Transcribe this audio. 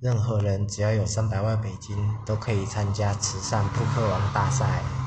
任何人只要有三百万美金都可以参加慈善扑克王大赛。